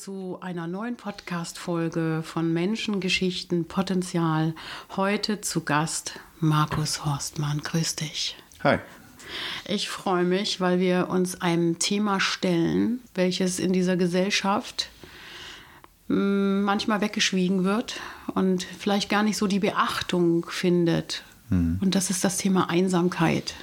Zu einer neuen Podcast-Folge von Menschengeschichten Potenzial. Heute zu Gast Markus Horstmann. Grüß dich. Hi. Ich freue mich, weil wir uns einem Thema stellen, welches in dieser Gesellschaft mm, manchmal weggeschwiegen wird und vielleicht gar nicht so die Beachtung findet. Mhm. Und das ist das Thema Einsamkeit.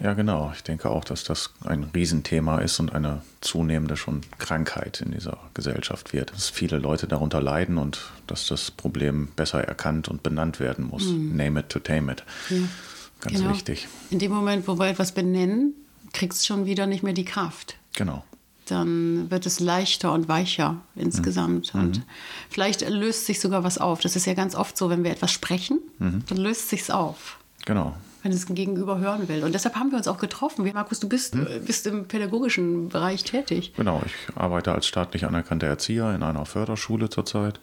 Ja, genau. Ich denke auch, dass das ein Riesenthema ist und eine zunehmende schon Krankheit in dieser Gesellschaft wird. Dass viele Leute darunter leiden und dass das Problem besser erkannt und benannt werden muss. Mhm. Name it to tame it. Ja. Ganz genau. wichtig. In dem Moment, wo wir etwas benennen, kriegst du schon wieder nicht mehr die Kraft. Genau. Dann wird es leichter und weicher insgesamt. Mhm. Und vielleicht löst sich sogar was auf. Das ist ja ganz oft so, wenn wir etwas sprechen, mhm. dann löst sich's auf. Genau wenn es ein Gegenüber hören will. Und deshalb haben wir uns auch getroffen. Markus, du bist, hm? bist im pädagogischen Bereich tätig. Genau, ich arbeite als staatlich anerkannter Erzieher in einer Förderschule zurzeit.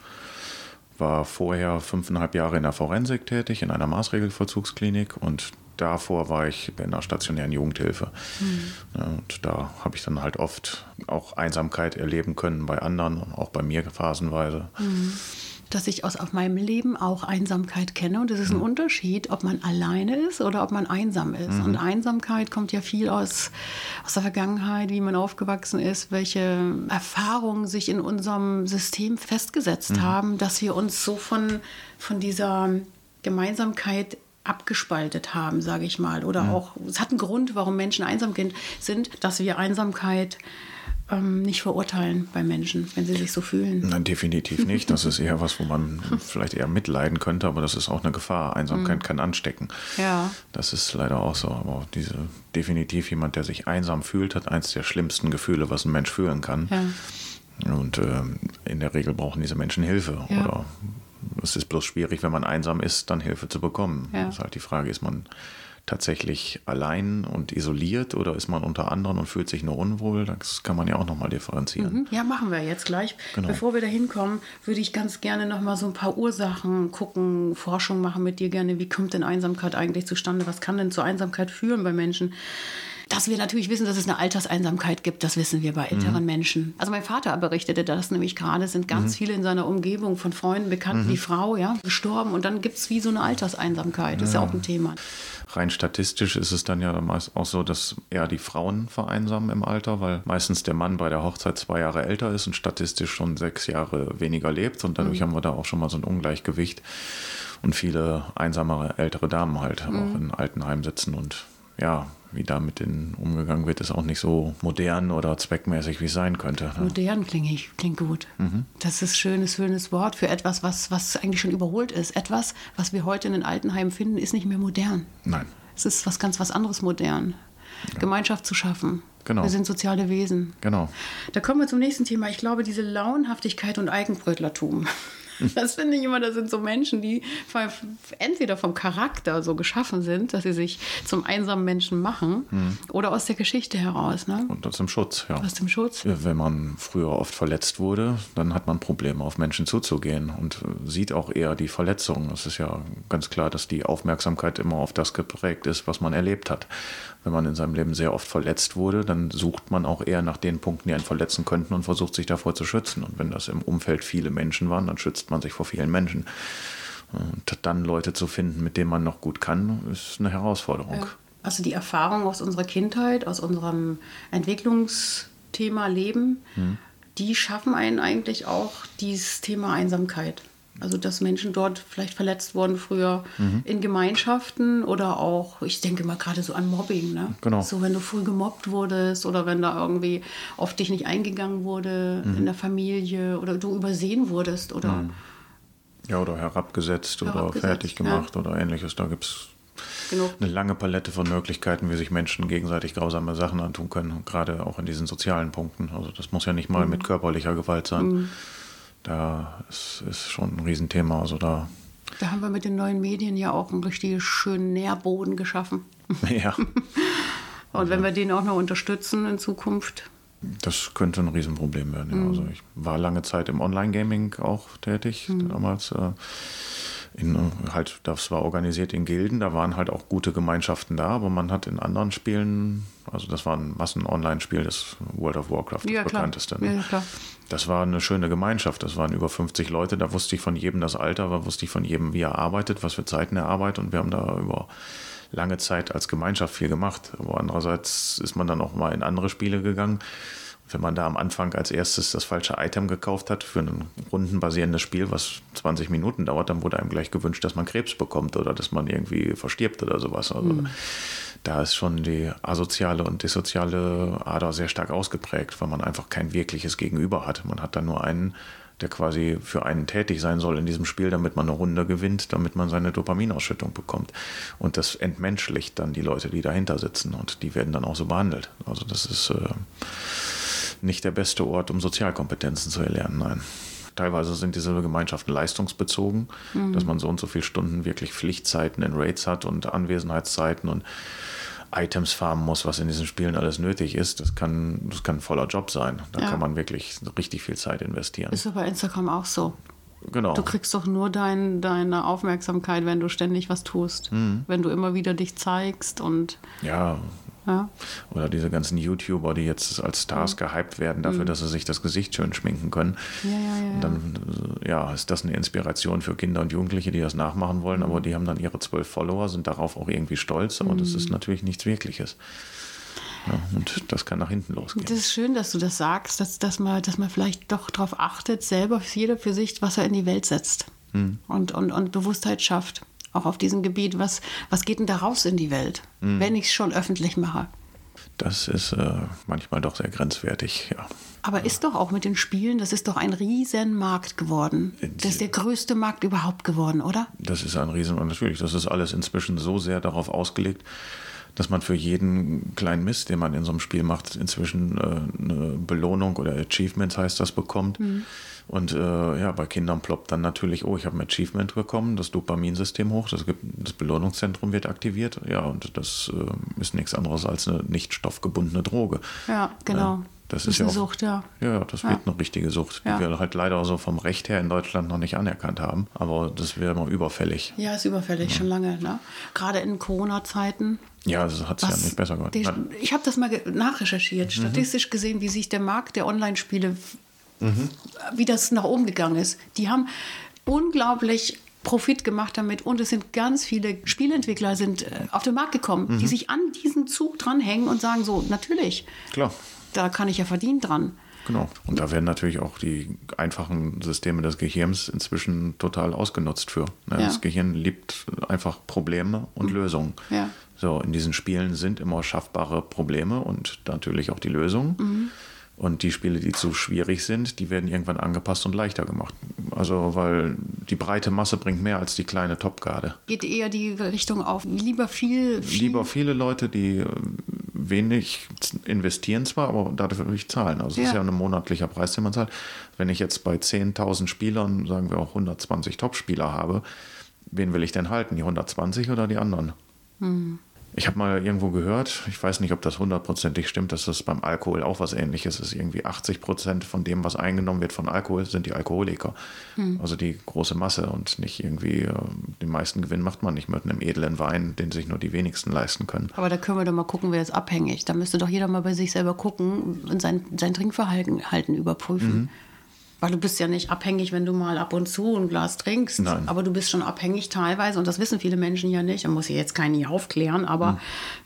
War vorher fünfeinhalb Jahre in der Forensik tätig, in einer Maßregelvollzugsklinik und davor war ich in der stationären Jugendhilfe. Mhm. Und da habe ich dann halt oft auch Einsamkeit erleben können bei anderen auch bei mir phasenweise. Mhm dass ich aus auf meinem Leben auch Einsamkeit kenne. Und es ist ein mhm. Unterschied, ob man alleine ist oder ob man einsam ist. Mhm. Und Einsamkeit kommt ja viel aus, aus der Vergangenheit, wie man aufgewachsen ist, welche Erfahrungen sich in unserem System festgesetzt mhm. haben, dass wir uns so von, von dieser Gemeinsamkeit abgespaltet haben, sage ich mal. Oder auch, es hat einen Grund, warum Menschen einsam sind, dass wir Einsamkeit ähm, nicht verurteilen bei Menschen, wenn sie sich so fühlen. Nein, definitiv nicht. Das ist eher was, wo man vielleicht eher mitleiden könnte, aber das ist auch eine Gefahr. Einsamkeit mhm. kann anstecken. Ja. Das ist leider auch so. Aber diese definitiv jemand, der sich einsam fühlt, hat eins der schlimmsten Gefühle, was ein Mensch fühlen kann. Ja. Und äh, in der Regel brauchen diese Menschen Hilfe. Ja. Oder es ist bloß schwierig, wenn man einsam ist, dann Hilfe zu bekommen. Ja. Das ist halt die Frage, ist man tatsächlich allein und isoliert oder ist man unter anderen und fühlt sich nur unwohl? Das kann man ja auch nochmal differenzieren. Mhm. Ja, machen wir jetzt gleich. Genau. Bevor wir da hinkommen, würde ich ganz gerne nochmal so ein paar Ursachen gucken, Forschung machen mit dir gerne. Wie kommt denn Einsamkeit eigentlich zustande? Was kann denn zur Einsamkeit führen bei Menschen? Dass wir natürlich wissen, dass es eine Alterseinsamkeit gibt, das wissen wir bei älteren mhm. Menschen. Also mein Vater berichtete das nämlich gerade, sind ganz mhm. viele in seiner Umgebung von Freunden, Bekannten, mhm. die Frau, ja, gestorben und dann gibt es wie so eine Alterseinsamkeit. Das ist ja auch ein Thema rein statistisch ist es dann ja meist auch so, dass eher die Frauen vereinsamen im Alter, weil meistens der Mann bei der Hochzeit zwei Jahre älter ist und statistisch schon sechs Jahre weniger lebt und dadurch mhm. haben wir da auch schon mal so ein Ungleichgewicht und viele einsame ältere Damen halt mhm. auch in Altenheimen sitzen und ja, wie da mit denen umgegangen wird, ist auch nicht so modern oder zweckmäßig, wie es sein könnte. Ne? Modern klingt, klingt gut. Mhm. Das ist ein schönes, schönes Wort für etwas, was, was eigentlich schon überholt ist. Etwas, was wir heute in den Altenheimen finden, ist nicht mehr modern. Nein. Es ist was ganz was anderes modern. Ja. Gemeinschaft zu schaffen. Genau. Wir sind soziale Wesen. Genau. Da kommen wir zum nächsten Thema. Ich glaube, diese Launhaftigkeit und Eigenbrötlertum. Das finde ich immer, das sind so Menschen, die entweder vom Charakter so geschaffen sind, dass sie sich zum einsamen Menschen machen, mhm. oder aus der Geschichte heraus. Ne? Und aus dem Schutz, ja. Aus dem Schutz. Wenn man früher oft verletzt wurde, dann hat man Probleme, auf Menschen zuzugehen und sieht auch eher die Verletzungen. Es ist ja ganz klar, dass die Aufmerksamkeit immer auf das geprägt ist, was man erlebt hat. Wenn man in seinem Leben sehr oft verletzt wurde, dann sucht man auch eher nach den Punkten, die einen verletzen könnten und versucht sich davor zu schützen. Und wenn das im Umfeld viele Menschen waren, dann schützt man sich vor vielen Menschen. Und dann Leute zu finden, mit denen man noch gut kann, ist eine Herausforderung. Ja. Also die Erfahrung aus unserer Kindheit, aus unserem Entwicklungsthema Leben, hm. die schaffen einen eigentlich auch dieses Thema Einsamkeit. Also dass Menschen dort vielleicht verletzt wurden früher mhm. in Gemeinschaften oder auch, ich denke mal gerade so an Mobbing, ne? Genau. So wenn du früh gemobbt wurdest oder wenn da irgendwie auf dich nicht eingegangen wurde mhm. in der Familie oder du übersehen wurdest oder mhm. ja oder herabgesetzt, herabgesetzt oder fertig gemacht ja. oder ähnliches. Da gibt es eine lange Palette von Möglichkeiten, wie sich Menschen gegenseitig grausame Sachen antun können, gerade auch in diesen sozialen Punkten. Also das muss ja nicht mal mhm. mit körperlicher Gewalt sein. Da ist, ist schon ein Riesenthema. Also da, da haben wir mit den neuen Medien ja auch einen richtig schönen Nährboden geschaffen. Ja. Und also, wenn wir den auch noch unterstützen in Zukunft. Das könnte ein Riesenproblem werden. Ja. Mhm. Also ich war lange Zeit im Online-Gaming auch tätig, mhm. damals. Äh, in, halt, das war organisiert in Gilden, da waren halt auch gute Gemeinschaften da, aber man hat in anderen Spielen, also das war ein Massen-Online-Spiel, das World of Warcraft, das ja, bekannteste. Ne? Ja, klar. Das war eine schöne Gemeinschaft, das waren über 50 Leute, da wusste ich von jedem das Alter, da wusste ich von jedem, wie er arbeitet, was für Zeiten er arbeitet und wir haben da über lange Zeit als Gemeinschaft viel gemacht. Aber andererseits ist man dann auch mal in andere Spiele gegangen wenn man da am Anfang als erstes das falsche Item gekauft hat für ein rundenbasierendes Spiel, was 20 Minuten dauert, dann wurde einem gleich gewünscht, dass man Krebs bekommt oder dass man irgendwie verstirbt oder sowas. Also mhm. da ist schon die asoziale und dissoziale Ader sehr stark ausgeprägt, weil man einfach kein wirkliches Gegenüber hat. Man hat da nur einen, der quasi für einen tätig sein soll in diesem Spiel, damit man eine Runde gewinnt, damit man seine Dopaminausschüttung bekommt. Und das entmenschlicht dann die Leute, die dahinter sitzen und die werden dann auch so behandelt. Also das ist äh, nicht der beste Ort, um Sozialkompetenzen zu erlernen, nein. Teilweise sind diese Gemeinschaften leistungsbezogen, mhm. dass man so und so viele Stunden wirklich Pflichtzeiten in Raids hat und Anwesenheitszeiten und Items farmen muss, was in diesen Spielen alles nötig ist. Das kann, das kann ein voller Job sein. Da ja. kann man wirklich richtig viel Zeit investieren. Ist aber bei Instagram auch so. Genau. Du kriegst doch nur dein, deine Aufmerksamkeit, wenn du ständig was tust. Mhm. Wenn du immer wieder dich zeigst und. Ja, ja. Oder diese ganzen YouTuber, die jetzt als Stars mhm. gehypt werden dafür, mhm. dass sie sich das Gesicht schön schminken können. Ja, ja, ja. Und dann ja, ist das eine Inspiration für Kinder und Jugendliche, die das nachmachen wollen, mhm. aber die haben dann ihre zwölf Follower, sind darauf auch irgendwie stolz, aber das ist mhm. natürlich nichts Wirkliches. Ja, und das kann nach hinten losgehen. Das ist schön, dass du das sagst, dass, dass, man, dass man vielleicht doch darauf achtet, selber jeder für sich, was er in die Welt setzt mhm. und, und, und Bewusstheit schafft auch auf diesem Gebiet. Was, was geht denn da raus in die Welt, mhm. wenn ich es schon öffentlich mache? Das ist äh, manchmal doch sehr grenzwertig, ja. Aber ist doch auch mit den Spielen, das ist doch ein Riesenmarkt geworden. Das ist der größte Markt überhaupt geworden, oder? Das ist ein Riesen und natürlich, das ist alles inzwischen so sehr darauf ausgelegt, dass man für jeden kleinen Mist, den man in so einem Spiel macht, inzwischen äh, eine Belohnung oder Achievements heißt das bekommt. Mhm. Und äh, ja, bei Kindern ploppt dann natürlich, oh, ich habe ein Achievement bekommen, das Dopaminsystem hoch, das, gibt, das Belohnungszentrum wird aktiviert. Ja, und das äh, ist nichts anderes als eine nicht stoffgebundene Droge. Ja, genau. Äh, das, das ist, ist, eine ja auch, Sucht, ja. Ja, das wird eine richtige Sucht, die ja. wir halt leider so vom Recht her in Deutschland noch nicht anerkannt haben. Aber das wäre mal überfällig. Ja, ist überfällig, ja. schon lange. Ne? Gerade in Corona-Zeiten. Ja, das hat es ja nicht besser gemacht. Ich habe das mal nachrecherchiert, mhm. statistisch gesehen, wie sich der Markt der Online-Spiele mhm. wie das nach oben gegangen ist. Die haben unglaublich Profit gemacht damit und es sind ganz viele Spielentwickler sind äh, auf den Markt gekommen, mhm. die sich an diesen Zug dranhängen und sagen so, natürlich, Klar. da kann ich ja verdienen dran. Genau. Und da werden natürlich auch die einfachen Systeme des Gehirns inzwischen total ausgenutzt für. Ne? Ja. Das Gehirn liebt einfach Probleme und mhm. Lösungen. Ja. So, in diesen Spielen sind immer schaffbare Probleme und natürlich auch die Lösungen. Mhm. Und die Spiele, die zu schwierig sind, die werden irgendwann angepasst und leichter gemacht. Also, weil die breite Masse bringt mehr als die kleine Topgarde. Geht eher die Richtung auf lieber viel, viel. Lieber viele Leute, die äh, wenig investieren zwar, aber dafür will ich zahlen. Also, es ja. ist ja ein monatlicher Preis, den man zahlt. Wenn ich jetzt bei 10.000 Spielern, sagen wir auch 120 Top-Spieler habe, wen will ich denn halten? Die 120 oder die anderen? Hm. Ich habe mal irgendwo gehört, ich weiß nicht, ob das hundertprozentig stimmt, dass das beim Alkohol auch was ähnliches ist. Irgendwie 80 Prozent von dem, was eingenommen wird von Alkohol, sind die Alkoholiker. Hm. Also die große Masse und nicht irgendwie, äh, den meisten Gewinn macht man nicht mit einem edlen Wein, den sich nur die wenigsten leisten können. Aber da können wir doch mal gucken, wer ist abhängig. Da müsste doch jeder mal bei sich selber gucken und sein, sein Trinkverhalten überprüfen. Mhm. Weil du bist ja nicht abhängig, wenn du mal ab und zu ein Glas trinkst. Nein. Aber du bist schon abhängig teilweise. Und das wissen viele Menschen ja nicht. Man muss ja jetzt keinen hier aufklären. Aber mhm.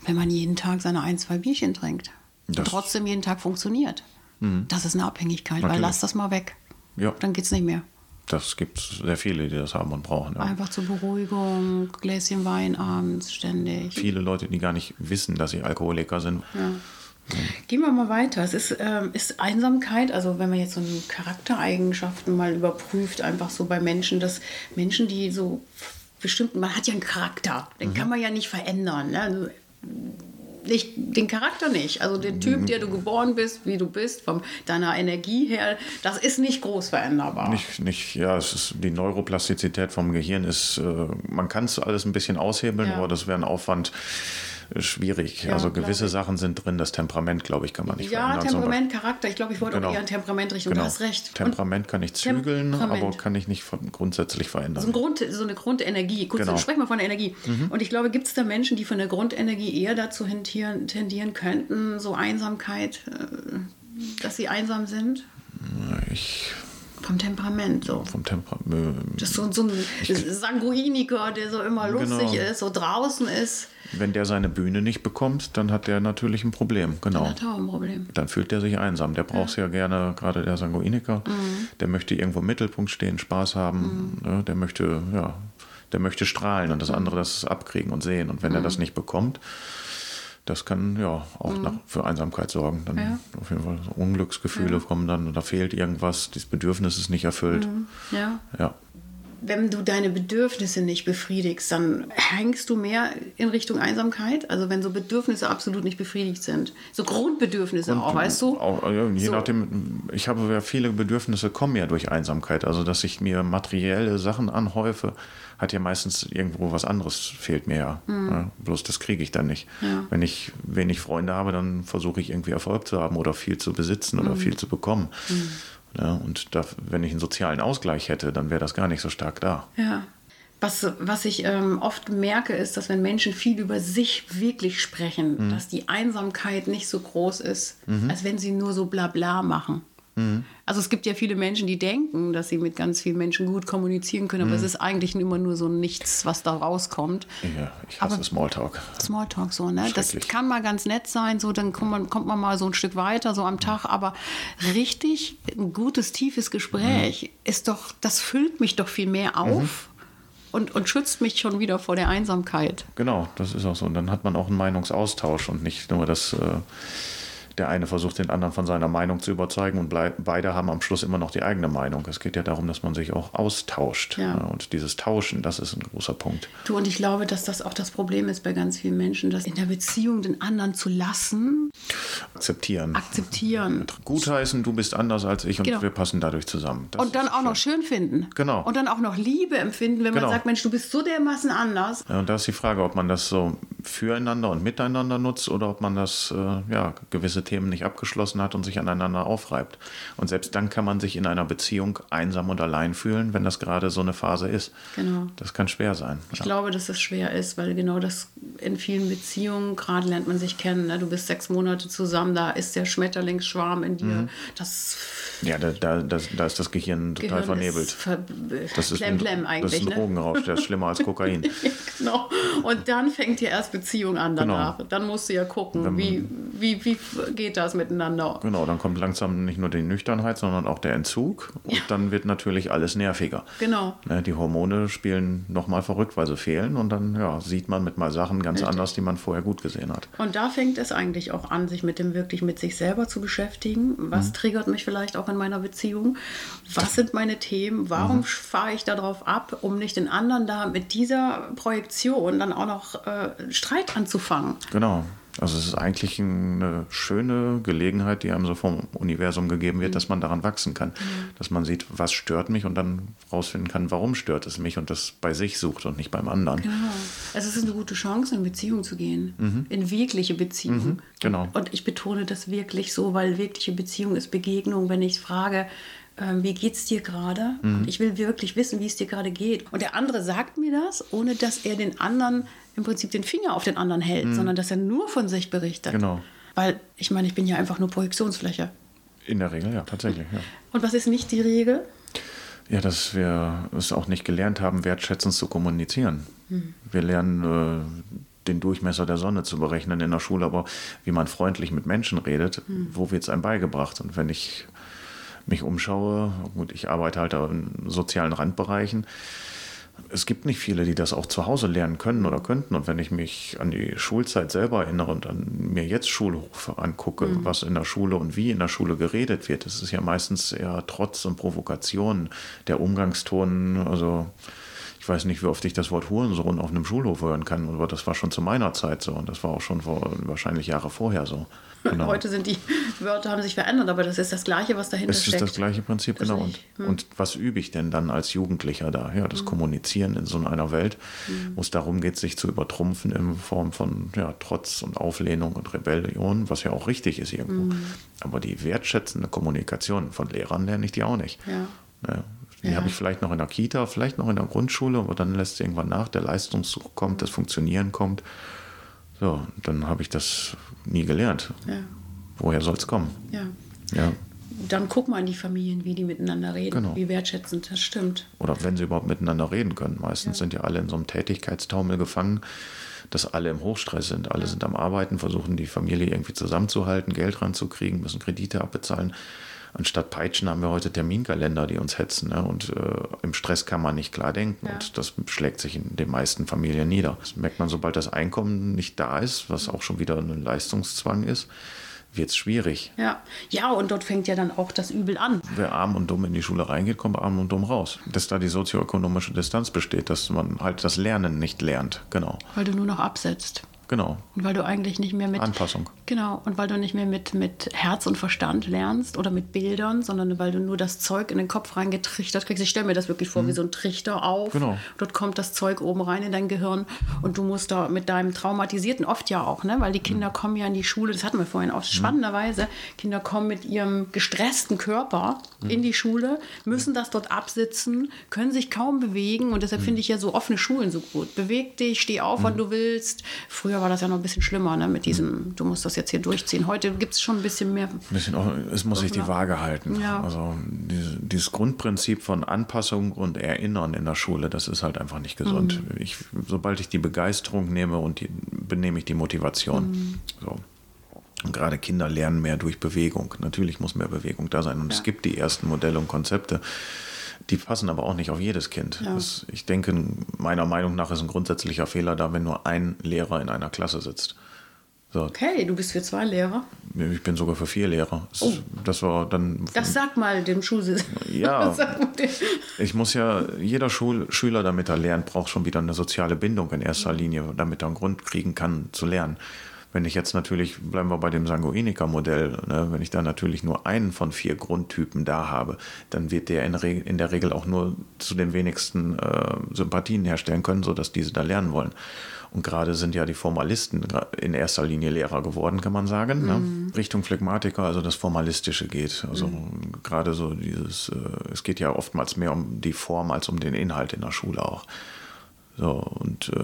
wenn man jeden Tag seine ein, zwei Bierchen trinkt das und trotzdem jeden Tag funktioniert, mhm. das ist eine Abhängigkeit. Natürlich. Weil lass das mal weg. Ja. Dann geht es nicht mehr. Das gibt sehr viele, die das haben und brauchen. Ja. Einfach zur Beruhigung, Gläschen Wein abends ständig. Viele Leute, die gar nicht wissen, dass sie Alkoholiker sind. Ja. Gehen wir mal weiter. Es ist, ähm, ist Einsamkeit, also wenn man jetzt so Charaktereigenschaften mal überprüft, einfach so bei Menschen, dass Menschen, die so bestimmt, man hat ja einen Charakter, den mhm. kann man ja nicht verändern. Ne? Also, nicht, den Charakter nicht. Also den Typ, der du geboren bist, wie du bist, von deiner Energie her, das ist nicht groß veränderbar. Nicht, nicht ja, es ist, die Neuroplastizität vom Gehirn ist, äh, man kann es alles ein bisschen aushebeln, ja. aber das wäre ein Aufwand schwierig. Ja, also gewisse Sachen sind drin, das Temperament, glaube ich, kann man nicht ja, verändern. Ja, Temperament, Charakter. Ich glaube, ich wollte genau. auch eher ein Temperament richten. Genau. Du hast recht. Temperament Und kann ich zügeln, aber kann ich nicht von, grundsätzlich verändern. So, ein Grund, so eine Grundenergie. Gut, genau. sprechen wir von der Energie. Mhm. Und ich glaube, gibt es da Menschen, die von der Grundenergie eher dazu tendieren, tendieren könnten, so Einsamkeit, äh, dass sie einsam sind? Ich vom Temperament so. Vom Temperament. Das ist so, so ein Sanguiniker, der so immer lustig genau. ist, so draußen ist. Wenn der seine Bühne nicht bekommt, dann hat der natürlich ein Problem. Genau. Dann hat er auch ein Problem. Dann fühlt er sich einsam. Der braucht es ja. ja. gerne, gerade der Sanguiniker. Mhm. Der möchte irgendwo im Mittelpunkt stehen, Spaß haben. Mhm. Ne? Der möchte, ja, der möchte strahlen und das andere das abkriegen und sehen. Und wenn er das mhm. nicht bekommt, das kann ja auch mhm. nach, für Einsamkeit sorgen. Dann ja. auf jeden Fall Unglücksgefühle ja. kommen dann, da fehlt irgendwas, das Bedürfnis ist nicht erfüllt. Mhm. Ja. ja wenn du deine Bedürfnisse nicht befriedigst, dann hängst du mehr in Richtung Einsamkeit. Also wenn so Bedürfnisse absolut nicht befriedigt sind. So Grundbedürfnisse Und, auch, weißt du? Auch, je so. nachdem, ich habe ja viele Bedürfnisse kommen ja durch Einsamkeit. Also dass ich mir materielle Sachen anhäufe, hat ja meistens irgendwo was anderes, fehlt mir ja. Mhm. ja bloß das kriege ich dann nicht. Ja. Wenn ich wenig Freunde habe, dann versuche ich irgendwie Erfolg zu haben oder viel zu besitzen oder mhm. viel zu bekommen. Mhm. Ja, und da, wenn ich einen sozialen Ausgleich hätte, dann wäre das gar nicht so stark da. Ja. Was, was ich ähm, oft merke, ist, dass wenn Menschen viel über sich wirklich sprechen, mhm. dass die Einsamkeit nicht so groß ist, mhm. als wenn sie nur so Blabla machen. Mhm. Also es gibt ja viele Menschen, die denken, dass sie mit ganz vielen Menschen gut kommunizieren können, aber mhm. es ist eigentlich immer nur so nichts, was da rauskommt. Ja, ich hasse aber Smalltalk. Smalltalk so, ne? Das kann mal ganz nett sein, so dann kommt man, kommt man mal so ein Stück weiter, so am Tag, aber richtig ein gutes, tiefes Gespräch mhm. ist doch, das füllt mich doch viel mehr auf. Mhm. Und, und, schützt mich schon wieder vor der Einsamkeit. Genau, das ist auch so. Und dann hat man auch einen Meinungsaustausch und nicht nur das. Äh der eine versucht den anderen von seiner Meinung zu überzeugen und beide haben am Schluss immer noch die eigene Meinung. Es geht ja darum, dass man sich auch austauscht. Ja. Und dieses Tauschen, das ist ein großer Punkt. Du, und ich glaube, dass das auch das Problem ist bei ganz vielen Menschen, dass in der Beziehung den anderen zu lassen. Akzeptieren. Akzeptieren. Gutheißen, du bist anders als ich und genau. wir passen dadurch zusammen. Das und dann auch noch schön finden. Genau. Und dann auch noch Liebe empfinden, wenn genau. man sagt, Mensch, du bist so dermaßen anders. Ja, und da ist die Frage, ob man das so füreinander und miteinander nutzt oder ob man das, äh, ja, gewisse Themen nicht abgeschlossen hat und sich aneinander aufreibt. Und selbst dann kann man sich in einer Beziehung einsam und allein fühlen, wenn das gerade so eine Phase ist. Genau. Das kann schwer sein. Ich ja. glaube, dass es schwer ist, weil genau das in vielen Beziehungen, gerade lernt man sich kennen. Ne? Du bist sechs Monate zusammen, da ist der Schmetterlingsschwarm in dir. Mhm. Das ja, da, da, da, da, ist das Gehirn total Gehirn vernebelt. Ver das ist ein, eigentlich. Das ist ein ne? Drogenrausch, der ist schlimmer als Kokain. genau. Und dann fängt ja erst Beziehung an danach. Genau. Dann musst du ja gucken, Wenn, wie, wie, wie geht das miteinander. Genau, dann kommt langsam nicht nur die Nüchternheit, sondern auch der Entzug. Und ja. dann wird natürlich alles nerviger. Genau. Ne, die Hormone spielen nochmal verrückt, weil sie fehlen. Und dann ja, sieht man mit mal Sachen ganz Richtig. anders, die man vorher gut gesehen hat. Und da fängt es eigentlich auch an, sich mit dem wirklich mit sich selber zu beschäftigen. Was mhm. triggert mich vielleicht auch in meiner Beziehung? Was sind meine Themen? Warum mhm. fahre ich darauf ab, um nicht den anderen da mit dieser Projektion dann auch noch äh, Streit anzufangen? Genau. Also es ist eigentlich eine schöne Gelegenheit, die einem so vom Universum gegeben wird, mhm. dass man daran wachsen kann. Mhm. Dass man sieht, was stört mich und dann rausfinden kann, warum stört es mich und das bei sich sucht und nicht beim anderen. Genau. Also es ist eine gute Chance, in Beziehung zu gehen. Mhm. In wirkliche Beziehung. Mhm. Genau. Und ich betone das wirklich so, weil wirkliche Beziehung ist Begegnung. Wenn ich frage, ähm, wie geht's dir gerade? Mhm. ich will wirklich wissen, wie es dir gerade geht. Und der andere sagt mir das, ohne dass er den anderen im Prinzip den Finger auf den anderen hält, mhm. sondern dass er nur von sich berichtet. Genau. Weil ich meine, ich bin ja einfach nur Projektionsfläche. In der Regel, ja, tatsächlich. Ja. Und was ist nicht die Regel? Ja, dass wir es auch nicht gelernt haben, wertschätzend zu kommunizieren. Mhm. Wir lernen äh, den Durchmesser der Sonne zu berechnen in der Schule, aber wie man freundlich mit Menschen redet, mhm. wo wird es einem beigebracht? Und wenn ich mich umschaue, gut, ich arbeite halt in sozialen Randbereichen, es gibt nicht viele, die das auch zu Hause lernen können oder könnten. Und wenn ich mich an die Schulzeit selber erinnere und dann mir jetzt Schulhofe angucke, mhm. was in der Schule und wie in der Schule geredet wird, das ist ja meistens eher Trotz und Provokation. Der Umgangston, also ich weiß nicht, wie oft ich das Wort Hurensohn auf einem Schulhof hören kann, aber das war schon zu meiner Zeit so und das war auch schon vor wahrscheinlich Jahre vorher so. Genau. Heute sind die Wörter haben sich verändert, aber das ist das Gleiche, was dahinter steckt. Es ist das gleiche Prinzip, genau. Und, hm. und, was übe ich denn dann als Jugendlicher da? Ja, das hm. Kommunizieren in so einer Welt, hm. wo es darum geht, sich zu übertrumpfen in Form von ja, Trotz und Auflehnung und Rebellion, was ja auch richtig ist irgendwo. Hm. Aber die wertschätzende Kommunikation von Lehrern lerne ich die auch nicht. Ja. Ja, die ja. habe ich vielleicht noch in der Kita, vielleicht noch in der Grundschule, aber dann lässt irgendwann nach, der Leistungsdruck kommt, das Funktionieren kommt. So, dann habe ich das nie gelernt. Ja. Woher soll es kommen? Ja. ja. Dann guck mal in die Familien, wie die miteinander reden, genau. wie wertschätzend das stimmt. Oder wenn sie überhaupt miteinander reden können. Meistens ja. sind ja alle in so einem Tätigkeitstaumel gefangen, dass alle im Hochstress sind. Alle sind am Arbeiten, versuchen die Familie irgendwie zusammenzuhalten, Geld ranzukriegen, müssen Kredite abbezahlen. Anstatt Peitschen haben wir heute Terminkalender, die uns hetzen. Ne? Und äh, im Stress kann man nicht klar denken. Ja. Und das schlägt sich in den meisten Familien nieder. Das merkt man, sobald das Einkommen nicht da ist, was auch schon wieder ein Leistungszwang ist, wird es schwierig. Ja. ja, und dort fängt ja dann auch das Übel an. Wer arm und dumm in die Schule reingeht, kommt arm und dumm raus. Dass da die sozioökonomische Distanz besteht, dass man halt das Lernen nicht lernt. Genau. Weil du nur noch absetzt. Genau. Und weil du eigentlich nicht mehr mit. Anpassung. Genau. Und weil du nicht mehr mit, mit Herz und Verstand lernst oder mit Bildern, sondern weil du nur das Zeug in den Kopf reingetrichtert kriegst. Ich stelle mir das wirklich vor mhm. wie so ein Trichter auf. Genau. Dort kommt das Zeug oben rein in dein Gehirn und du musst da mit deinem Traumatisierten, oft ja auch, ne? weil die Kinder mhm. kommen ja in die Schule, das hatten wir vorhin auch, mhm. spannenderweise, Kinder kommen mit ihrem gestressten Körper mhm. in die Schule, müssen das dort absitzen, können sich kaum bewegen und deshalb mhm. finde ich ja so offene Schulen so gut. Beweg dich, steh auf, wann mhm. du willst. Früher Früher war das ja noch ein bisschen schlimmer, ne? mit diesem, du musst das jetzt hier durchziehen. Heute gibt es schon ein bisschen mehr. Ein bisschen, es muss sich die Waage halten. Ja. Also dieses Grundprinzip von Anpassung und Erinnern in der Schule, das ist halt einfach nicht gesund. Mhm. Ich, sobald ich die Begeisterung nehme und die, benehme ich die Motivation. Mhm. So. Und gerade Kinder lernen mehr durch Bewegung. Natürlich muss mehr Bewegung da sein. Und ja. es gibt die ersten Modelle und Konzepte. Die passen aber auch nicht auf jedes Kind. Ja. Das, ich denke, meiner Meinung nach ist ein grundsätzlicher Fehler da, wenn nur ein Lehrer in einer Klasse sitzt. So. Okay, du bist für zwei Lehrer. Ich bin sogar für vier Lehrer. Oh. Das war dann. Das sag mal dem Schulsystem. Ja. ich muss ja, jeder Schul Schüler, damit er lernt, braucht schon wieder eine soziale Bindung in erster Linie, damit er einen Grund kriegen kann zu lernen. Wenn ich jetzt natürlich, bleiben wir bei dem Sanguiniker-Modell, ne, wenn ich da natürlich nur einen von vier Grundtypen da habe, dann wird der in, in der Regel auch nur zu den wenigsten äh, Sympathien herstellen können, sodass diese da lernen wollen. Und gerade sind ja die Formalisten in erster Linie Lehrer geworden, kann man sagen. Ne? Mhm. Ne? Richtung Phlegmatiker, also das Formalistische geht. Also mhm. gerade so dieses, äh, es geht ja oftmals mehr um die Form als um den Inhalt in der Schule auch. So, und äh,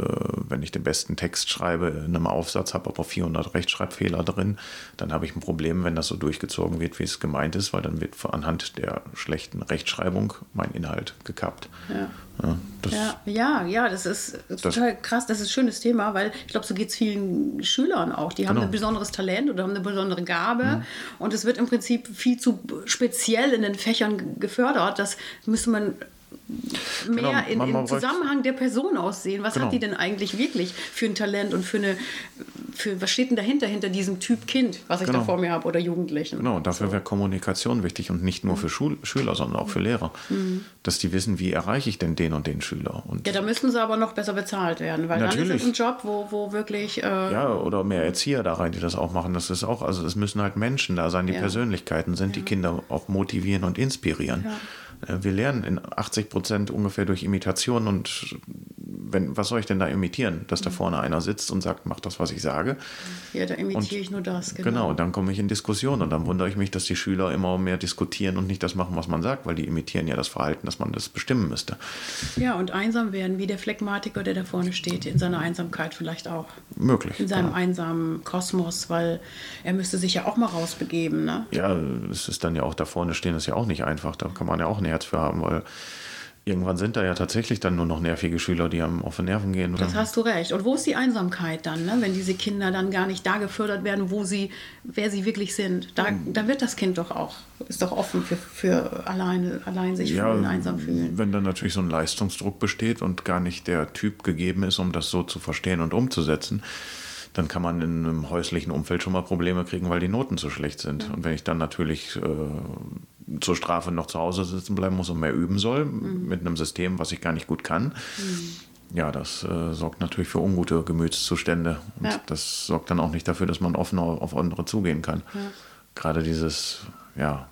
wenn ich den besten Text schreibe, in einem Aufsatz habe aber 400 Rechtschreibfehler drin, dann habe ich ein Problem, wenn das so durchgezogen wird, wie es gemeint ist, weil dann wird anhand der schlechten Rechtschreibung mein Inhalt gekappt. Ja. Ja, das, ja, ja, ja, das ist total krass. Das ist ein schönes Thema, weil ich glaube, so geht es vielen Schülern auch. Die haben genau. ein besonderes Talent oder haben eine besondere Gabe. Mhm. Und es wird im Prinzip viel zu speziell in den Fächern gefördert. Das müsste man mehr genau, in, im Zusammenhang der Person aussehen. Was genau. hat die denn eigentlich wirklich für ein Talent und für eine, für, was steht denn dahinter, hinter diesem Typ Kind, was ich genau. da vor mir habe oder Jugendlichen? Genau, dafür so. wäre Kommunikation wichtig und nicht nur für Schul Schüler, sondern auch für Lehrer. Mhm. Dass die wissen, wie erreiche ich denn den und den Schüler. Und ja, da müssen sie aber noch besser bezahlt werden, weil Natürlich. dann ist es ein Job, wo, wo wirklich. Äh ja, oder mehr Erzieher da rein, die das auch machen. Das ist auch, also es müssen halt Menschen da sein, die ja. Persönlichkeiten sind, ja. die Kinder auch motivieren und inspirieren. Ja. Äh, wir lernen in 80 Prozent ungefähr durch Imitation und wenn, was soll ich denn da imitieren? Dass da mhm. vorne einer sitzt und sagt, mach das, was ich sage. Ja, da imitiere ich nur das, genau. Genau, dann komme ich in Diskussion und dann wundere ich mich, dass die Schüler immer mehr diskutieren und nicht das machen, was man sagt, weil die imitieren ja das Verhalten, dass man das bestimmen müsste. Ja, und einsam werden, wie der Phlegmatiker, der da vorne steht, in seiner Einsamkeit vielleicht auch. Möglich. In seinem ja. einsamen Kosmos, weil er müsste sich ja auch mal rausbegeben, ne? Ja, es ist dann ja auch da vorne stehen, ist ja auch nicht einfach. Da kann man ja auch ein Herz für haben, weil irgendwann sind da ja tatsächlich dann nur noch nervige Schüler, die einem auf den Nerven gehen. Das hast du recht. Und wo ist die Einsamkeit dann, ne? wenn diese Kinder dann gar nicht da gefördert werden, wo sie, wer sie wirklich sind? Da, da wird das Kind doch auch, ist doch offen für, für alleine, allein sich ja, fühlen, einsam fühlen. Wenn dann natürlich so ein Leistungsdruck besteht und gar nicht der Typ gegeben ist, um das so zu verstehen und umzusetzen, dann kann man in einem häuslichen Umfeld schon mal Probleme kriegen, weil die Noten zu schlecht sind. Ja. Und wenn ich dann natürlich äh, zur Strafe noch zu Hause sitzen bleiben muss und mehr üben soll, mhm. mit einem System, was ich gar nicht gut kann, mhm. ja, das äh, sorgt natürlich für ungute Gemütszustände. Und ja. das sorgt dann auch nicht dafür, dass man offen auf andere zugehen kann. Ja. Gerade dieses, ja,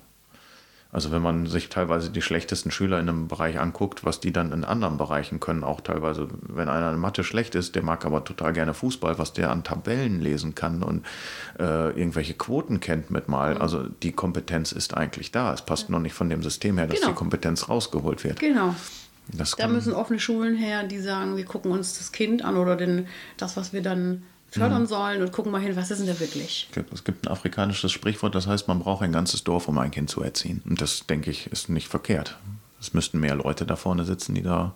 also wenn man sich teilweise die schlechtesten Schüler in einem Bereich anguckt, was die dann in anderen Bereichen können, auch teilweise, wenn einer in Mathe schlecht ist, der mag aber total gerne Fußball, was der an Tabellen lesen kann und äh, irgendwelche Quoten kennt mit mal. Mhm. Also die Kompetenz ist eigentlich da. Es passt ja. noch nicht von dem System her, dass genau. die Kompetenz rausgeholt wird. Genau. da müssen offene Schulen her, die sagen, wir gucken uns das Kind an oder den, das, was wir dann fördern mhm. sollen und gucken mal hin, was ist denn da wirklich. Es gibt ein afrikanisches Sprichwort, das heißt, man braucht ein ganzes Dorf, um ein Kind zu erziehen. Und das, denke ich, ist nicht verkehrt. Es müssten mehr Leute da vorne sitzen, die da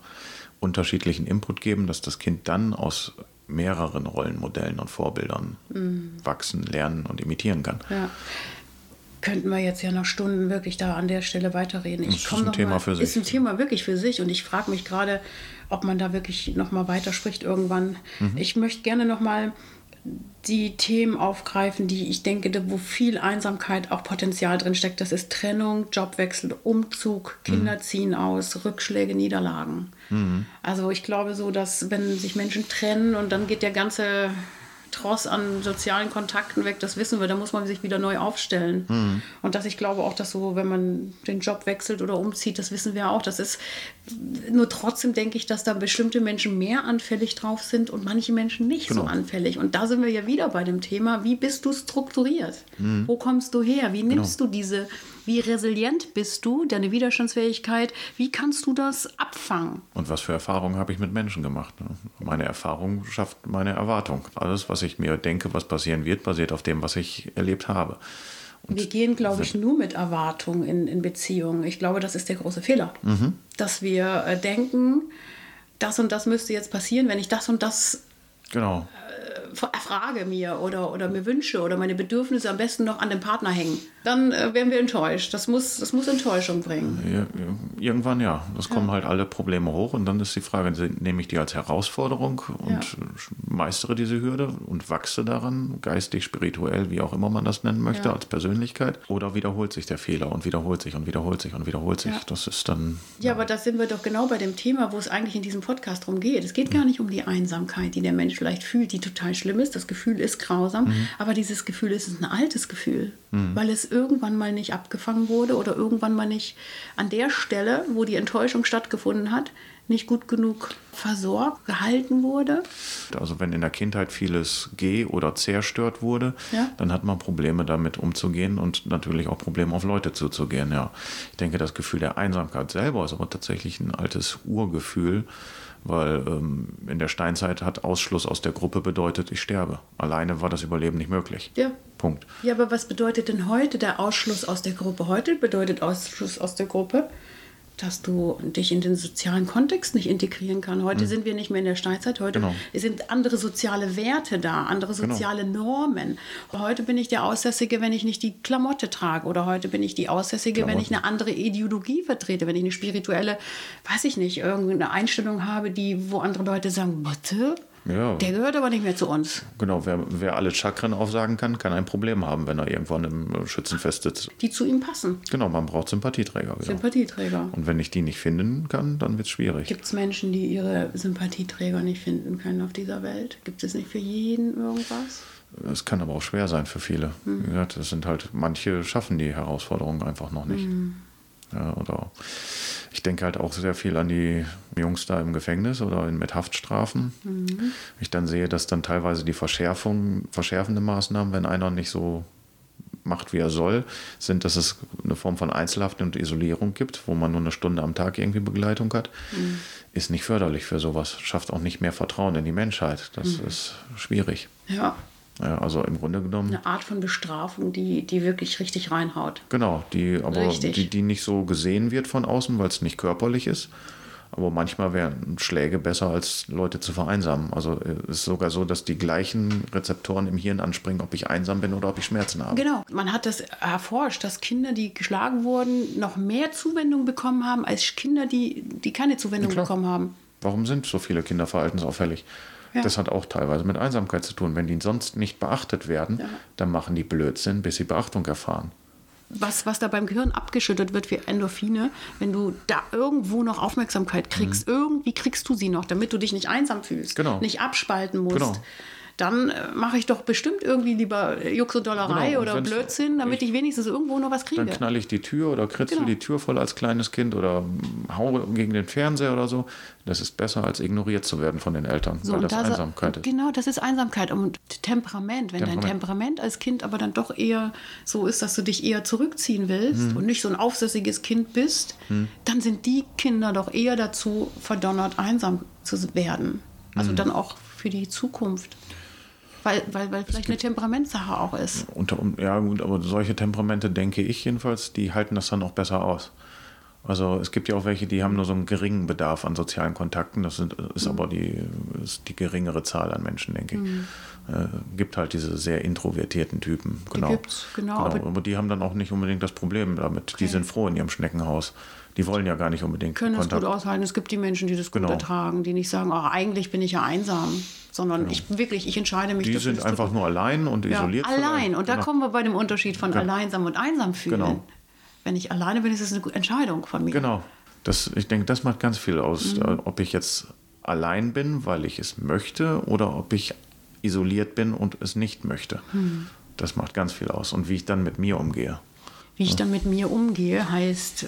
unterschiedlichen Input geben, dass das Kind dann aus mehreren Rollenmodellen und Vorbildern mhm. wachsen, lernen und imitieren kann. Ja. Könnten wir jetzt ja noch Stunden wirklich da an der Stelle weiterreden. Ich das ist ein Thema mal, für sich. Ist ein Thema wirklich für sich und ich frage mich gerade, ob man da wirklich noch mal weiterspricht irgendwann. Mhm. Ich möchte gerne noch mal die Themen aufgreifen, die ich denke, wo viel Einsamkeit auch Potenzial drin steckt. Das ist Trennung, Jobwechsel, Umzug, Kinder mhm. ziehen aus, Rückschläge, Niederlagen. Mhm. Also ich glaube so, dass wenn sich Menschen trennen und dann geht der ganze Tross an sozialen Kontakten weg, das wissen wir, da muss man sich wieder neu aufstellen. Mhm. Und dass ich glaube auch, dass so, wenn man den Job wechselt oder umzieht, das wissen wir auch, das ist, nur trotzdem denke ich, dass da bestimmte Menschen mehr anfällig drauf sind und manche Menschen nicht genau. so anfällig. Und da sind wir ja wieder bei dem Thema, wie bist du strukturiert? Mhm. Wo kommst du her? Wie nimmst genau. du diese wie resilient bist du, deine Widerstandsfähigkeit? Wie kannst du das abfangen? Und was für Erfahrungen habe ich mit Menschen gemacht? Ne? Meine Erfahrung schafft meine Erwartung. Alles, was ich mir denke, was passieren wird, basiert auf dem, was ich erlebt habe. Und wir gehen, glaube ich, nur mit Erwartungen in, in Beziehungen. Ich glaube, das ist der große Fehler. Mhm. Dass wir äh, denken, das und das müsste jetzt passieren, wenn ich das und das genau erfrage mir oder, oder mir wünsche oder meine Bedürfnisse am besten noch an den Partner hängen, dann äh, werden wir enttäuscht. Das muss, das muss Enttäuschung bringen. Ja, irgendwann ja. Das kommen halt alle Probleme hoch und dann ist die Frage, nehme ich die als Herausforderung und ja. meistere diese Hürde und wachse daran, geistig, spirituell, wie auch immer man das nennen möchte, ja. als Persönlichkeit, oder wiederholt sich der Fehler und wiederholt sich und wiederholt sich und wiederholt sich. Das ist dann. Ja, aber da sind wir doch genau bei dem Thema, wo es eigentlich in diesem Podcast darum geht. Es geht gar nicht um die Einsamkeit, die der Mensch vielleicht fühlt, die total schlimm ist. Das Gefühl ist grausam, mhm. aber dieses Gefühl ist ein altes Gefühl, mhm. weil es irgendwann mal nicht abgefangen wurde oder irgendwann mal nicht an der Stelle, wo die Enttäuschung stattgefunden hat, nicht gut genug versorgt, gehalten wurde. Also wenn in der Kindheit vieles geh- oder zerstört wurde, ja. dann hat man Probleme damit umzugehen und natürlich auch Probleme auf Leute zuzugehen. Ja. Ich denke, das Gefühl der Einsamkeit selber ist aber tatsächlich ein altes Urgefühl, weil ähm, in der Steinzeit hat Ausschluss aus der Gruppe bedeutet, ich sterbe. Alleine war das Überleben nicht möglich. Ja. Punkt. Ja, aber was bedeutet denn heute der Ausschluss aus der Gruppe? Heute bedeutet Ausschluss aus der Gruppe, dass du dich in den sozialen Kontext nicht integrieren kannst. Heute mhm. sind wir nicht mehr in der Steinzeit, heute genau. sind andere soziale Werte da, andere genau. soziale genau. Normen. Heute bin ich der Aussässige, wenn ich nicht die Klamotte trage oder heute bin ich die Aussässige, Klamotten. wenn ich eine andere Ideologie vertrete, wenn ich eine spirituelle, weiß ich nicht, irgendeine Einstellung habe, die, wo andere Leute sagen, bitte? Ja. Der gehört aber nicht mehr zu uns. Genau, wer, wer alle Chakren aufsagen kann, kann ein Problem haben, wenn er irgendwann im Schützenfest sitzt. Die zu ihm passen. Genau, man braucht Sympathieträger. Genau. Sympathieträger. Und wenn ich die nicht finden kann, dann wird es schwierig. Gibt es Menschen, die ihre Sympathieträger nicht finden können auf dieser Welt? Gibt es nicht für jeden irgendwas? Es kann aber auch schwer sein für viele. Hm. Wie gesagt, es sind halt, manche schaffen die Herausforderungen einfach noch nicht. Hm. Ja, oder denke halt auch sehr viel an die Jungs da im Gefängnis oder mit Haftstrafen. Mhm. Ich dann sehe, dass dann teilweise die Verschärfung, verschärfende Maßnahmen, wenn einer nicht so macht, wie er soll, sind, dass es eine Form von Einzelhaft und Isolierung gibt, wo man nur eine Stunde am Tag irgendwie Begleitung hat, mhm. ist nicht förderlich für sowas. Schafft auch nicht mehr Vertrauen in die Menschheit. Das mhm. ist schwierig. Ja. Ja, also im Grunde genommen. Eine Art von Bestrafung, die, die wirklich richtig reinhaut. Genau, die aber die, die nicht so gesehen wird von außen, weil es nicht körperlich ist. Aber manchmal wären Schläge besser, als Leute zu vereinsamen. Also äh, es ist sogar so, dass die gleichen Rezeptoren im Hirn anspringen, ob ich einsam bin oder ob ich Schmerzen habe. Genau. Man hat das erforscht, dass Kinder, die geschlagen wurden, noch mehr Zuwendung bekommen haben als Kinder, die, die keine Zuwendung bekommen haben. Warum sind so viele Kinder verhaltensauffällig? Ja. Das hat auch teilweise mit Einsamkeit zu tun. Wenn die sonst nicht beachtet werden, ja. dann machen die Blödsinn, bis sie Beachtung erfahren was, was da beim Gehirn abgeschüttet wird wie Endorphine, wenn du da irgendwo noch Aufmerksamkeit kriegst, mhm. irgendwie kriegst du sie noch, damit du dich nicht einsam fühlst, genau. nicht abspalten musst. Genau dann äh, mache ich doch bestimmt irgendwie lieber Jux und Dollerei genau, und oder Blödsinn, damit ich, ich, wenigstens irgendwo noch was kriege. Dann knall ich die Tür oder kritzel genau. die Tür voll als kleines Kind oder hau gegen den Fernseher oder so. Das ist besser, als ignoriert zu werden von den Eltern, so, weil das, das Einsamkeit ist. Genau, das ist Einsamkeit und Temperament. Wenn Temperament. dein Temperament als Kind aber dann doch eher so ist, dass du dich eher zurückziehen willst hm. und nicht so ein aufsässiges Kind bist, hm. dann sind die Kinder doch eher dazu verdonnert, einsam zu werden. Also hm. dann auch für die Zukunft. Weil, weil, weil vielleicht eine Temperamentsache auch ist. Unter, ja, gut, aber solche Temperamente, denke ich jedenfalls, die halten das dann auch besser aus. Also es gibt ja auch welche, die haben nur so einen geringen Bedarf an sozialen Kontakten. Das sind, ist mhm. aber die, ist die geringere Zahl an Menschen, denke ich. Mhm. Äh, gibt halt diese sehr introvertierten Typen. Genau. Die gibt's, genau. genau. Aber, aber, die haben dann auch nicht unbedingt das Problem damit. Okay. Die sind froh in ihrem Schneckenhaus. Die wollen ja gar nicht unbedingt. Können Kontakt. das gut aushalten. Es gibt die Menschen, die das gut genau. ertragen, die nicht sagen, oh, eigentlich bin ich ja einsam sondern genau. ich wirklich, ich entscheide mich. Die sind einfach nur allein und isoliert. Ja, allein. Und da genau. kommen wir bei dem Unterschied von genau. alleinsam und einsam fühlen. Genau. Wenn ich alleine bin, ist es eine Entscheidung von mir. Genau. Das, ich denke, das macht ganz viel aus, mhm. ob ich jetzt allein bin, weil ich es möchte, oder ob ich isoliert bin und es nicht möchte. Mhm. Das macht ganz viel aus. Und wie ich dann mit mir umgehe. Wie ich dann mit mir umgehe, heißt,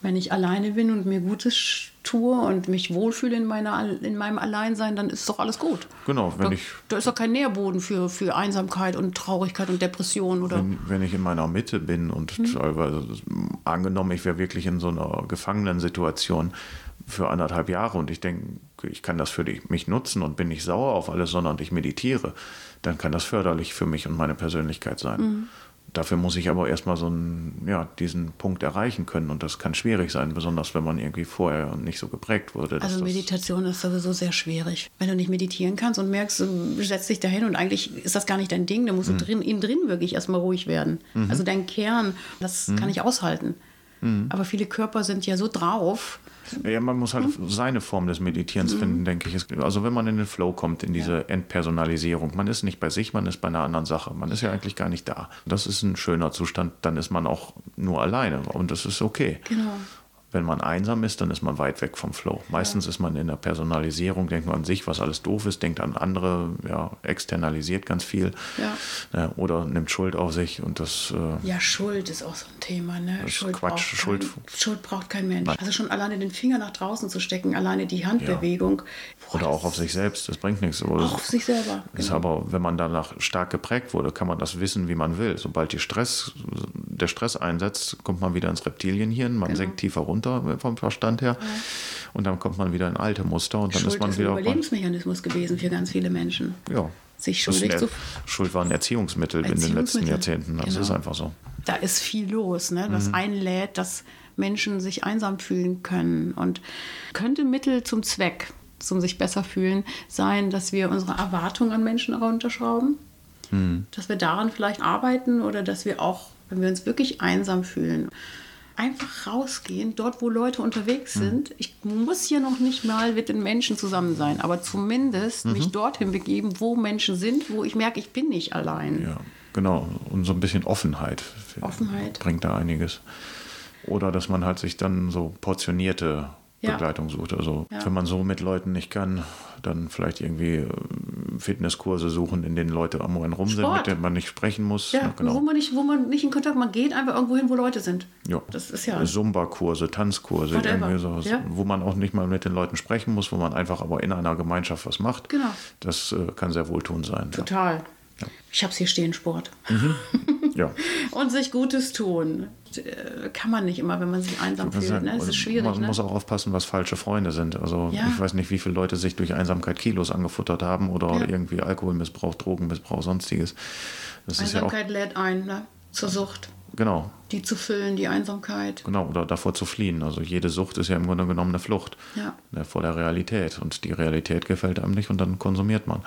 wenn ich alleine bin und mir Gutes tue und mich wohlfühle in, meiner, in meinem Alleinsein, dann ist doch alles gut. Genau, wenn da, ich. Da ist doch kein Nährboden für, für Einsamkeit und Traurigkeit und Depression, oder? Wenn, wenn ich in meiner Mitte bin und hm. teilweise angenommen, ich wäre wirklich in so einer Gefangenensituation für anderthalb Jahre und ich denke, ich kann das für mich nutzen und bin nicht sauer auf alles, sondern ich meditiere, dann kann das förderlich für mich und meine Persönlichkeit sein. Mhm. Dafür muss ich aber erstmal so einen, ja, diesen Punkt erreichen können und das kann schwierig sein, besonders wenn man irgendwie vorher nicht so geprägt wurde. Also Meditation ist sowieso sehr schwierig. Wenn du nicht meditieren kannst und merkst, du setzt dich dahin und eigentlich ist das gar nicht dein Ding, dann musst du mhm. drin, innen drin wirklich erstmal ruhig werden. Mhm. Also dein Kern, das mhm. kann ich aushalten. Mhm. Aber viele Körper sind ja so drauf, ja, man muss halt mhm. seine Form des Meditierens mhm. finden, denke ich. Also wenn man in den Flow kommt, in diese ja. Entpersonalisierung, man ist nicht bei sich, man ist bei einer anderen Sache. Man ist ja eigentlich gar nicht da. Das ist ein schöner Zustand, dann ist man auch nur alleine und das ist okay. Genau. Wenn man einsam ist, dann ist man weit weg vom Flow. Meistens ja. ist man in der Personalisierung, denkt man an sich, was alles doof ist, denkt an andere, ja, externalisiert ganz viel ja. äh, oder nimmt Schuld auf sich und das. Äh, ja, Schuld ist auch so ein Thema. Ne? Schuld, Quatsch, braucht Schuld, kein, Schuld braucht kein Mensch. Nein. Also schon alleine den Finger nach draußen zu stecken, alleine die Handbewegung. Ja. Oder auch auf sich selbst, das bringt nichts. Oder auch auf sich selber. Ist genau. aber, wenn man danach stark geprägt wurde, kann man das wissen, wie man will. Sobald Stress, der Stress einsetzt, kommt man wieder ins Reptilienhirn, man genau. senkt tiefer runter runter vom Verstand her. Ja. Und dann kommt man wieder in alte Muster und dann Schuld ist man ist wieder. Ein Überlebensmechanismus gewesen für ganz viele Menschen. Ja. Sich schuldig zu. Schuld war ein Erziehungsmittel, Erziehungsmittel, in den letzten Jahrzehnten. Das genau. ist einfach so. Da ist viel los, ne? was mhm. einlädt, dass Menschen sich einsam fühlen können. Und könnte Mittel zum Zweck, zum sich besser fühlen, sein, dass wir unsere Erwartungen an Menschen runterschrauben? Mhm. Dass wir daran vielleicht arbeiten oder dass wir auch, wenn wir uns wirklich einsam fühlen, einfach rausgehen, dort wo Leute unterwegs mhm. sind. Ich muss ja noch nicht mal mit den Menschen zusammen sein, aber zumindest mhm. mich dorthin begeben, wo Menschen sind, wo ich merke, ich bin nicht allein. Ja, genau. Und so ein bisschen Offenheit. Offenheit. Bringt da einiges. Oder dass man halt sich dann so portionierte ja. Begleitung sucht. Also ja. wenn man so mit Leuten nicht kann, dann vielleicht irgendwie äh, Fitnesskurse suchen, in denen Leute am einen rum Sport. sind, mit denen man nicht sprechen muss. Ja, genau. wo, man nicht, wo man nicht in Kontakt, man geht einfach irgendwo hin, wo Leute sind. Ja. Das ist ja. Zumba-Kurse, Tanzkurse, irgendwie sowas, ja. wo man auch nicht mal mit den Leuten sprechen muss, wo man einfach aber in einer Gemeinschaft was macht. Genau. Das äh, kann sehr wohltun sein. Total. Ja. Ich habe es hier stehen, Sport. Mhm. Ja. und sich Gutes tun. Äh, kann man nicht immer, wenn man sich einsam fühlt. Sagen, ne? Das ist schwierig. Man ne? muss auch aufpassen, was falsche Freunde sind. Also ja. ich weiß nicht, wie viele Leute sich durch Einsamkeit Kilos angefuttert haben oder ja. irgendwie Alkoholmissbrauch, Drogenmissbrauch, sonstiges. Das Einsamkeit ja lädt ein ne? zur Sucht. Genau. Die zu füllen, die Einsamkeit. Genau, oder davor zu fliehen. Also jede Sucht ist ja im Grunde genommen eine Flucht Ja. ne, vor der Realität. Und die Realität gefällt einem nicht und dann konsumiert man.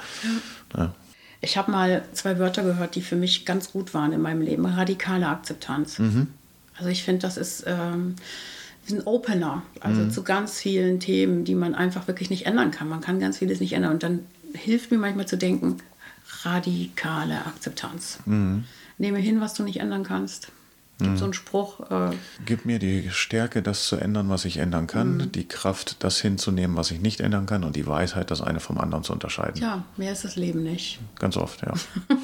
Ne? Ich habe mal zwei Wörter gehört, die für mich ganz gut waren in meinem Leben. Radikale Akzeptanz. Also ich finde, das ist ähm, ein Opener, also zu ganz vielen Themen, die man einfach wirklich nicht ändern kann. Man kann ganz vieles nicht ändern. Und dann hilft mir manchmal zu denken, radikale Akzeptanz. Nehme hin, was du nicht ändern kannst. Gibt so einen Spruch, äh, Gib mir die Stärke, das zu ändern, was ich ändern kann, die Kraft, das hinzunehmen, was ich nicht ändern kann und die Weisheit, das eine vom anderen zu unterscheiden. ja, mehr ist das Leben nicht. Ganz oft, ja.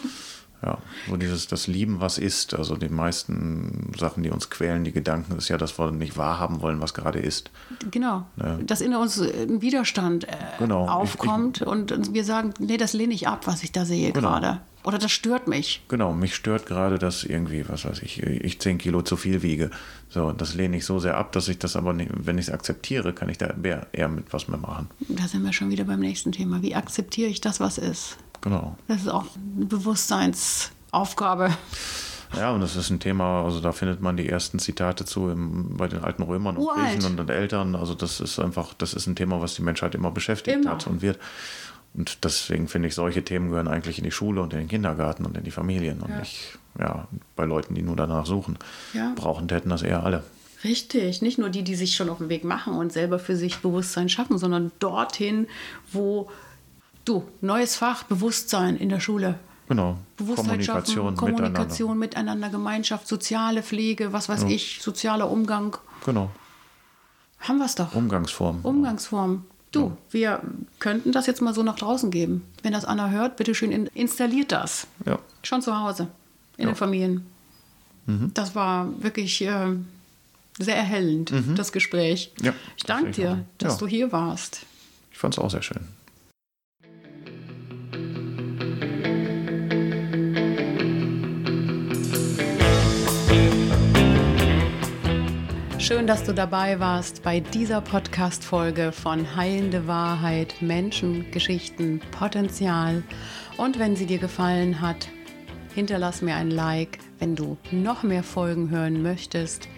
ja, so dieses, das Lieben, was ist. Also die meisten Sachen, die uns quälen, die Gedanken, ist ja, dass wir nicht wahrhaben wollen, was gerade ist. Genau. Dass in uns ein Widerstand äh, Genau. Ich- aufkommt und wir sagen, nee, das lehne ich ab, was ich da sehe Genau. gerade. Oder das stört mich. Genau, mich stört gerade, dass irgendwie, was weiß ich, ich 10 Kilo zu viel wiege. So, das lehne ich so sehr ab, dass ich das aber nicht, wenn ich es akzeptiere, kann ich da eher, eher mit was mehr machen. Da sind wir schon wieder beim nächsten Thema. Wie akzeptiere ich das, was ist? Genau. Das ist auch eine Bewusstseinsaufgabe. Ja, und das ist ein Thema, also da findet man die ersten Zitate zu im, bei den alten Römern und Uralt. Griechen und den Eltern. Also das ist einfach, das ist ein Thema, was die Menschheit immer beschäftigt Immer. hat und wird. Und deswegen finde ich, solche Themen gehören eigentlich in die Schule und in den Kindergarten und in die Familien und Ja. nicht ja, bei Leuten, die nur danach suchen. Ja. Brauchen täten das eher alle. Richtig, nicht nur die, die sich schon auf den Weg machen und selber für sich Bewusstsein schaffen, sondern dorthin, wo du, neues Fach, Bewusstsein in der Schule. Genau. Bewusstheit Kommunikation, schaffen, Kommunikation miteinander. Gemeinschaft, soziale Pflege, was weiß ich, sozialer Umgang. miteinander. Genau. Haben wir es doch. Umgangsformen. Umgangsform. Du, wir könnten das jetzt mal so nach draußen geben. Wenn das Anna hört, bitte schön in- installiert das. Ja. Schon zu Hause, in Ja. den Familien. Mhm. Das war wirklich äh, sehr erhellend, das Gespräch. Ja, ich danke dir, dass Ja. du hier warst. Ich fand es auch sehr schön. Schön, dass du dabei warst bei dieser Podcast-Folge von Heilende Wahrheit, Menschen, Geschichten, Potenzial. Und wenn sie dir gefallen hat, hinterlass mir ein Like. Wenn du noch mehr Folgen hören möchtest,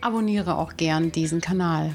abonniere auch gern diesen Kanal.